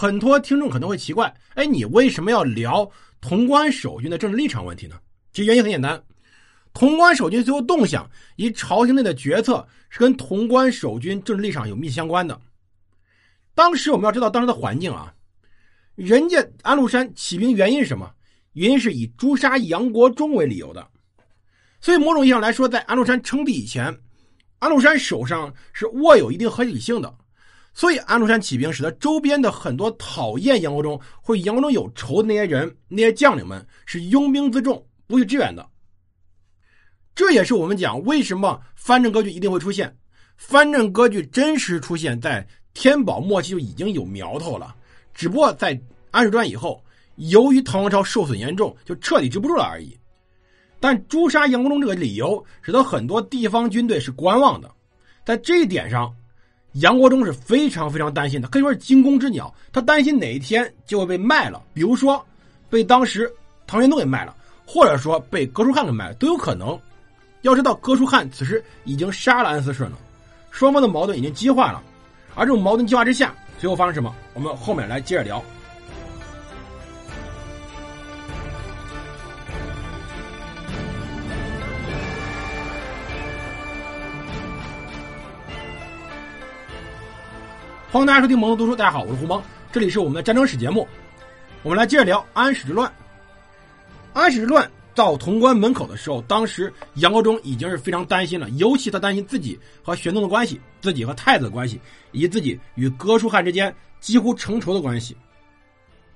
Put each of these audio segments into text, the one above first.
很多听众可能会奇怪，哎，你为什么要聊潼关守军的政治立场问题呢？其实原因很简单，潼关守军最后动向以朝廷内的决策是跟潼关守军政治立场有密切相关的。当时我们要知道当时的环境啊，人家安禄山起兵原因是什么？原因是以诛杀杨国忠为理由的。所以某种意义上来说，在安禄山称帝以前，安禄山手上是握有一定合理性的。所以安禄山起兵，使得周边的很多讨厌杨国忠或杨国忠有仇的那些人、那些将领们是拥兵自重，不去支援的。这也是我们讲为什么藩镇割据一定会出现。藩镇割据真实出现在天宝末期就已经有苗头了，只不过在安史之乱以后，由于唐王朝受损严重，就彻底支不住了而已。但诛杀杨国忠这个理由，使得很多地方军队是观望的，在这一点上。杨国忠是非常非常担心的，可以说是惊弓之鸟。他担心哪一天就会被卖了，比如说被当时唐玄宗给卖了，或者说被哥舒翰给卖了，都有可能。要知道，哥舒翰此时已经杀了安思顺了，双方的矛盾已经激化了。而这种矛盾激化之下，最后发生什么？我们后面来接着聊。欢迎大家收听《蒙读书》，大家好，我是胡蒙，这里是我们的战争史节目。我们来接着聊安史之乱。安史之乱到潼关门口的时候，当时杨国忠已经是非常担心了，尤其他担心自己和玄宗的关系，自己和太子的关系，以及自己与哥舒翰之间几乎成仇的关系。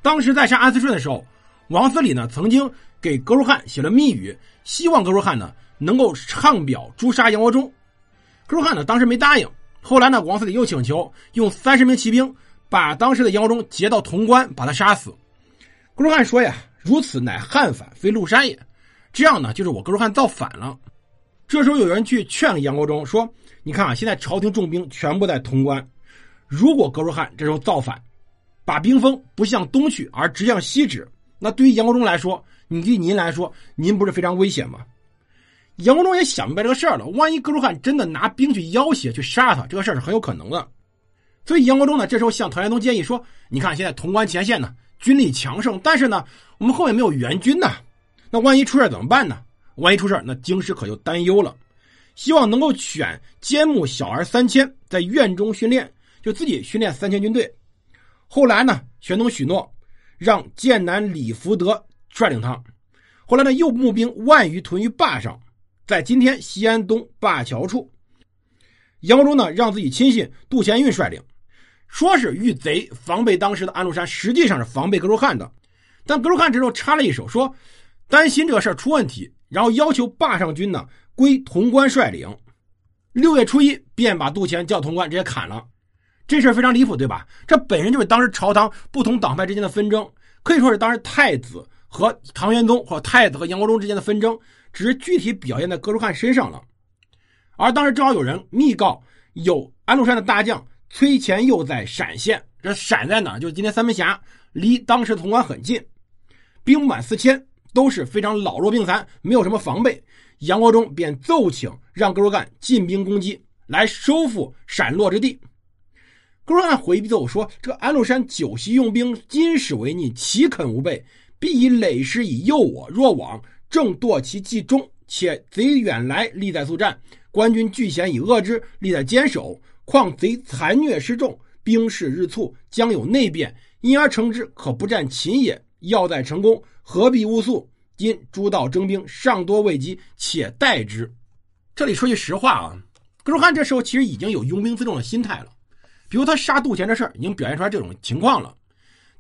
当时在杀安思顺的时候，王思礼呢曾经给哥舒翰写了密语，希望哥舒翰呢能够唱表诛杀杨国忠。哥舒翰呢当时没答应。后来呢，王思礼又请求用三十名骑兵把当时的杨国忠劫到潼关，把他杀死。哥舒翰说呀：“如此乃汉反，非陆山也。”这样呢，就是我哥舒翰造反了。这时候有人去劝杨国忠说：“你看啊，现在朝廷重兵全部在潼关，如果哥舒翰这时候造反，把兵锋不向东去，而直向西指，那对于杨国忠来说，你对您来说，您不是非常危险吗？”杨国忠也想明白这个事儿了，万一哥舒翰真的拿兵去要挟、去杀他，这个事儿是很有可能的。所以杨国忠呢，这时候向唐玄宗建议说：“你看，现在潼关前线呢，军力强盛，但是呢，我们后面没有援军呐，那万一出事怎么办呢？万一出事那京师可就担忧了。希望能够选坚木小儿三千，在院中训练，就自己训练三千军队。后来呢，玄宗许诺，让剑南李福德率领他。后来呢，又募兵万余屯于坝上。”在今天西安东灞桥处，杨国忠呢让自己亲信杜贤运率领，说是遇贼防备当时的安禄山，实际上是防备哥舒翰的。但哥舒翰这时候插了一手，说担心这个事儿出问题，然后要求灞上军呢归潼关率领。六月初一便把杜贤叫潼关，直接砍了。这事儿非常离谱，对吧？这本身就是当时朝堂不同党派之间的纷争，可以说是当时太子和唐玄宗或太子和杨国忠之间的纷争。只是具体表现在哥舒翰身上了，而当时正好有人密告有安禄山的大将崔乾佑在陕县，这陕在哪？就是今天三门峡，离当时潼关很近，兵满四千，都是非常老弱病残，没有什么防备。杨国忠便奏请让哥舒翰进兵攻击，来收复陕洛之地。哥舒翰回避奏说：“这个安禄山久习用兵，今始为逆，岂肯无备？必以累师以诱我，若往。”正堕其计中，且贼远来，力在速战，官军拒险以遏之，力在坚守。况贼残虐失众，兵势日促，将有内变，因而成之，可不战秦也。要在成功，何必勿速？今诸道征兵尚多未及，且待之。这里说句实话啊，哥舒翰这时候其实已经有拥兵自重的心态了，比如他杀杜贤这事儿已经表现出来这种情况了。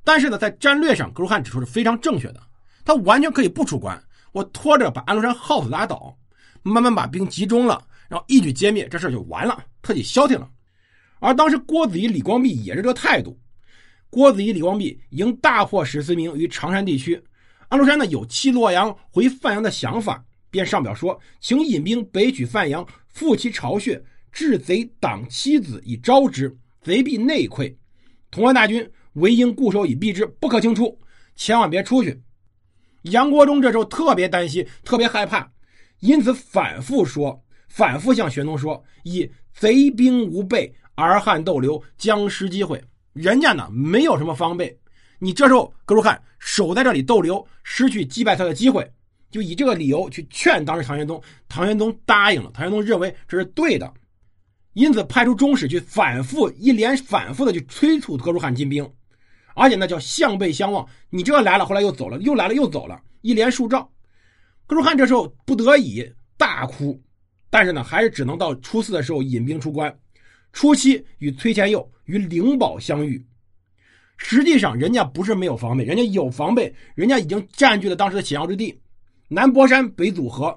但是呢，在战略上，哥舒翰指出是非常正确的，他完全可以不出关。我拖着把安禄山耗死拉倒，慢慢把兵集中了，然后一举歼灭，这事就完了，彻底消停了。而当时郭子仪、李光弼也是这个态度。郭子仪、李光弼应大破史思明于常山地区，安禄山呢有弃洛阳回范阳的想法，便上表说，请引兵北取范阳，复其巢穴，治贼党妻子以招之，贼必内溃。潼关大军唯应固守以避之，不可轻出，千万别出去。杨国忠这时候特别担心，特别害怕，因此反复说，反复向玄宗说：“以贼兵无备，而汉逗留，将失机会。”人家呢没有什么防备。你这时候哥舒翰守在这里逗留，失去击败他的机会，就以这个理由去劝当时唐玄宗。唐玄宗答应了，唐玄宗认为这是对的，因此派出中使去反复一连反复的去催促哥舒翰进兵，而且呢叫相背相望，你这来了，后来又走了，又来了又走了，一连数召。哥舒翰这时候不得已大哭，但是呢还是只能到初四的时候引兵出关。初期与崔乾佑与灵宝相遇，实际上人家不是没有防备，人家有防备，人家已经占据了当时的险要之地，南博山北阻河，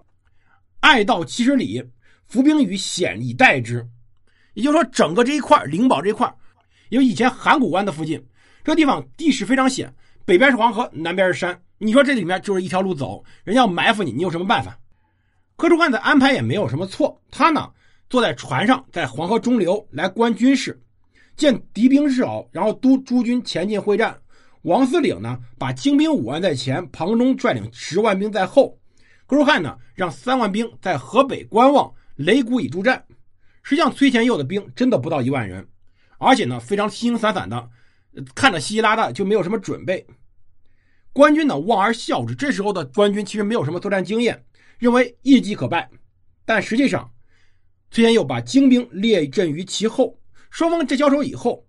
隘道七十里，伏兵于险以待之。也就是说，整个这一块灵宝这一块，因为以前函谷关的附近，这地方地势非常险，北边是黄河，南边是山，你说这里面就是一条路走，人家要埋伏你，你有什么办法？柯舒翰的安排也没有什么错，他呢？坐在船上，在黄河中流来观军事，见敌兵日少，然后督诸军前进会战。王司令呢，把精兵五万在前，庞忠率领十万兵在后。哥舒翰呢，让三万兵在河北观望，擂鼓以助战。实际上，崔乾佑的兵真的不到一万人，而且呢，非常零零散散的，看着稀稀拉拉，就没有什么准备。官军呢，望而笑之。这时候的官军其实没有什么作战经验，认为一击可败，但实际上。崔延佑把精兵列阵于其后，双方这交手以后，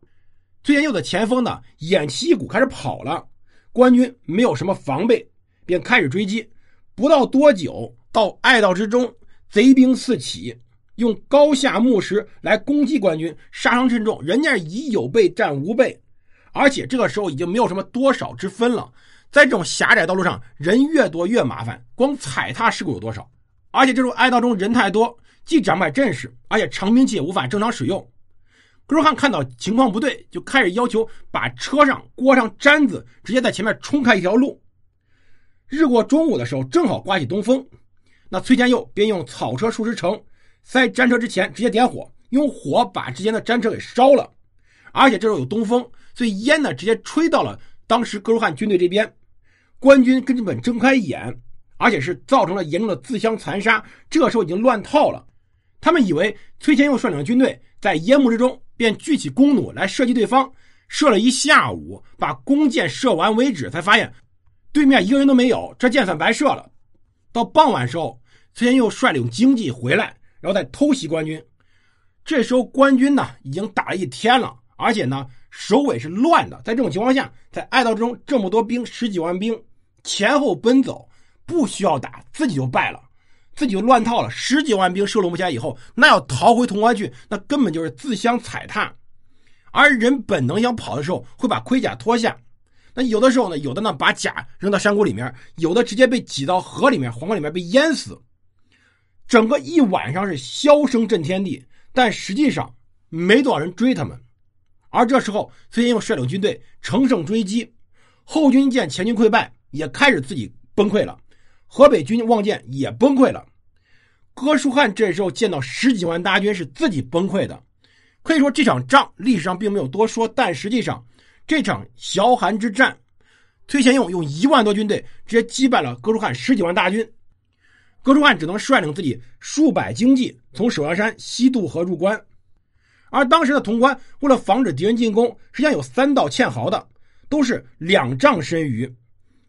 崔延佑的前锋呢偃旗一鼓开始跑了，官军没有什么防备，便开始追击。不到多久，到隘道之中，贼兵四起，用高下木石来攻击官军，杀伤甚重。人家以有备战无备，而且这个时候已经没有什么多少之分了。在这种狭窄道路上，人越多越麻烦，光踩踏事故有多少？而且这种隘道中人太多。既长满阵势，而且长兵器也无法正常使用。哥舒翰看到情况不对，就开始要求把车上裹上毡子，直接在前面冲开一条路。日过中午的时候，正好刮起东风，那崔天佑便用草车数十乘，在战车之前直接点火，用火把之前的战车给烧了。而且这时候有东风，所以烟呢直接吹到了当时哥舒翰军队这边，官军根本睁开眼，而且是造成了严重的自相残杀。这时候已经乱套了。他们以为崔乾佑率领的军队在烟幕之中，便举起弓弩来射击对方，射了一下午，把弓箭射完为止，才发现对面一个人都没有，这箭算白射了。到傍晚时候，崔乾佑率领精骑回来，然后再偷袭官军。这时候官军呢已经打了一天了，而且呢首尾是乱的。在这种情况下，在隘道之中这么多兵，十几万兵前后奔走，不需要打，自己就败了。自己就乱套了，十几万兵收拢不起来以后，那要逃回潼关去，那根本就是自相踩踏。而人本能想跑的时候，会把盔甲脱下。那有的时候呢，有的呢把甲扔到山谷里面，有的直接被挤到河里面、黄河里面被淹死。整个一晚上是箫声震天地，但实际上没多少人追他们。而这时候，崔延佑率领军队乘胜追击，后军见前军溃败，也开始自己崩溃了。河北军望见也崩溃了，哥舒翰这时候见到十几万大军是自己崩溃的，可以说这场仗历史上并没有多说，但实际上这场崤函之战，崔贤用用一万多军队直接击败了哥舒翰十几万大军，哥舒翰只能率领自己数百精骑从首阳山西渡河入关，而当时的潼关为了防止敌人进攻，实际上有三道堑壕的，都是两丈深余，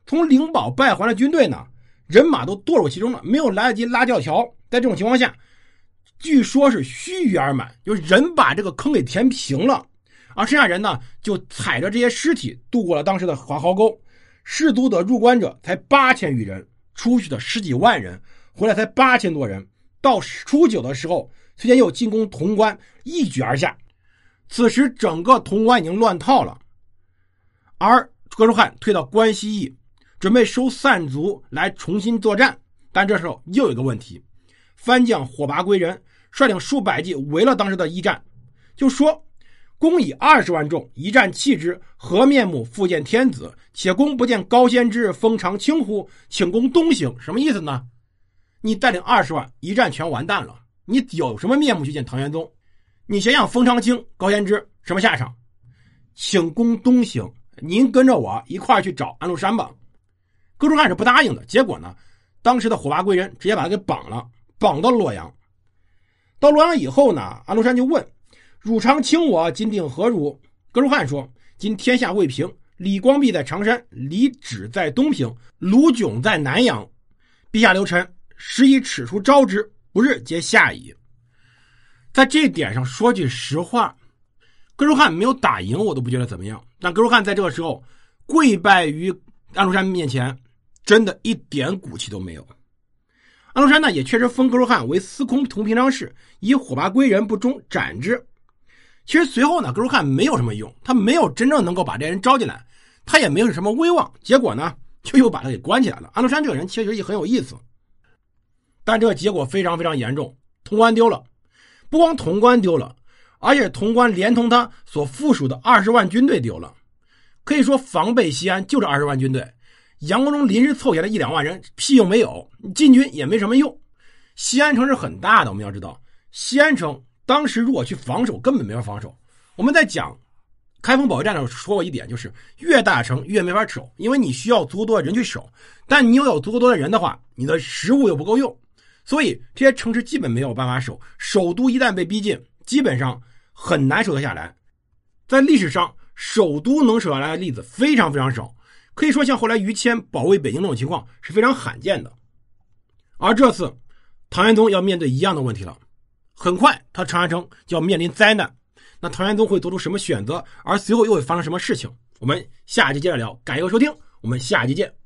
从灵宝败还的军队呢。人马都堕入其中了，没有来得及拉吊桥。在这种情况下，据说是须臾而满，就是人把这个坑给填平了，而剩下人呢，就踩着这些尸体渡过了当时的华壕沟。士卒的入关者才八千余人，出去的十几万人，回来才八千多人。到初九的时候，崔乾佑进攻潼关，一举而下。此时整个潼关已经乱套了，而哥舒翰退到关西驿。准备收散卒来重新作战，但这时候又有一个问题：番将火拔归人率领数百骑围了当时的驿站，就说：“公以二十万众一战弃之，何面目复见天子？且公不见高仙芝封长清乎？请公东行。”什么意思呢？你带领二十万一战全完蛋了，你有什么面目去见唐玄宗？你想想封长清、高仙芝什么下场？请公东行，您跟着我一块去找安禄山吧。哥舒翰是不答应的，结果呢，当时的火拔贵人直接把他给绑了，绑到洛阳。到洛阳以后呢，安禄山就问：“汝常请我，今定何如？”哥舒翰说：“今天下未平，李光弼在常山，李祉在东平，卢炯在南阳。陛下留臣，时以尺书招之，不日皆下矣。”在这点上说句实话，哥舒翰没有打赢，我都不觉得怎么样。但哥舒翰在这个时候跪拜于安禄山面前，真的一点骨气都没有。安禄山呢，也确实封哥舒翰为司空同平章事，以火拔归人不忠，斩之。其实随后呢，哥舒翰没有什么用，他没有真正能够把这人招进来，他也没有什么威望，结果呢，就又把他给关起来了。安禄山这个人其实也很有意思，但这个结果非常非常严重，潼关丢了。不光潼关丢了，而且潼关连同他所附属的二十万军队丢了。可以说，防备西安就这二十万军队。杨国忠临时凑下来一两万人，屁用没有，进军也没什么用。西安城是很大的，我们要知道，西安城当时如果去防守，根本没法防守。我们在讲开封保卫战的时候说过一点，就是越大城越没法守，因为你需要足够多的人去守，但你又有足够多的人的话，你的食物又不够用，所以这些城池基本没有办法守。首都一旦被逼近，基本上很难守得下来。在历史上，首都能守下来的例子非常非常少。可以说，像后来于谦保卫北京这种情况是非常罕见的。而这次，唐玄宗要面对一样的问题了。很快，他长安城就要面临灾难。那唐玄宗会做出什么选择？而随后又会发生什么事情？我们下集接着聊。感谢收听，我们下集见。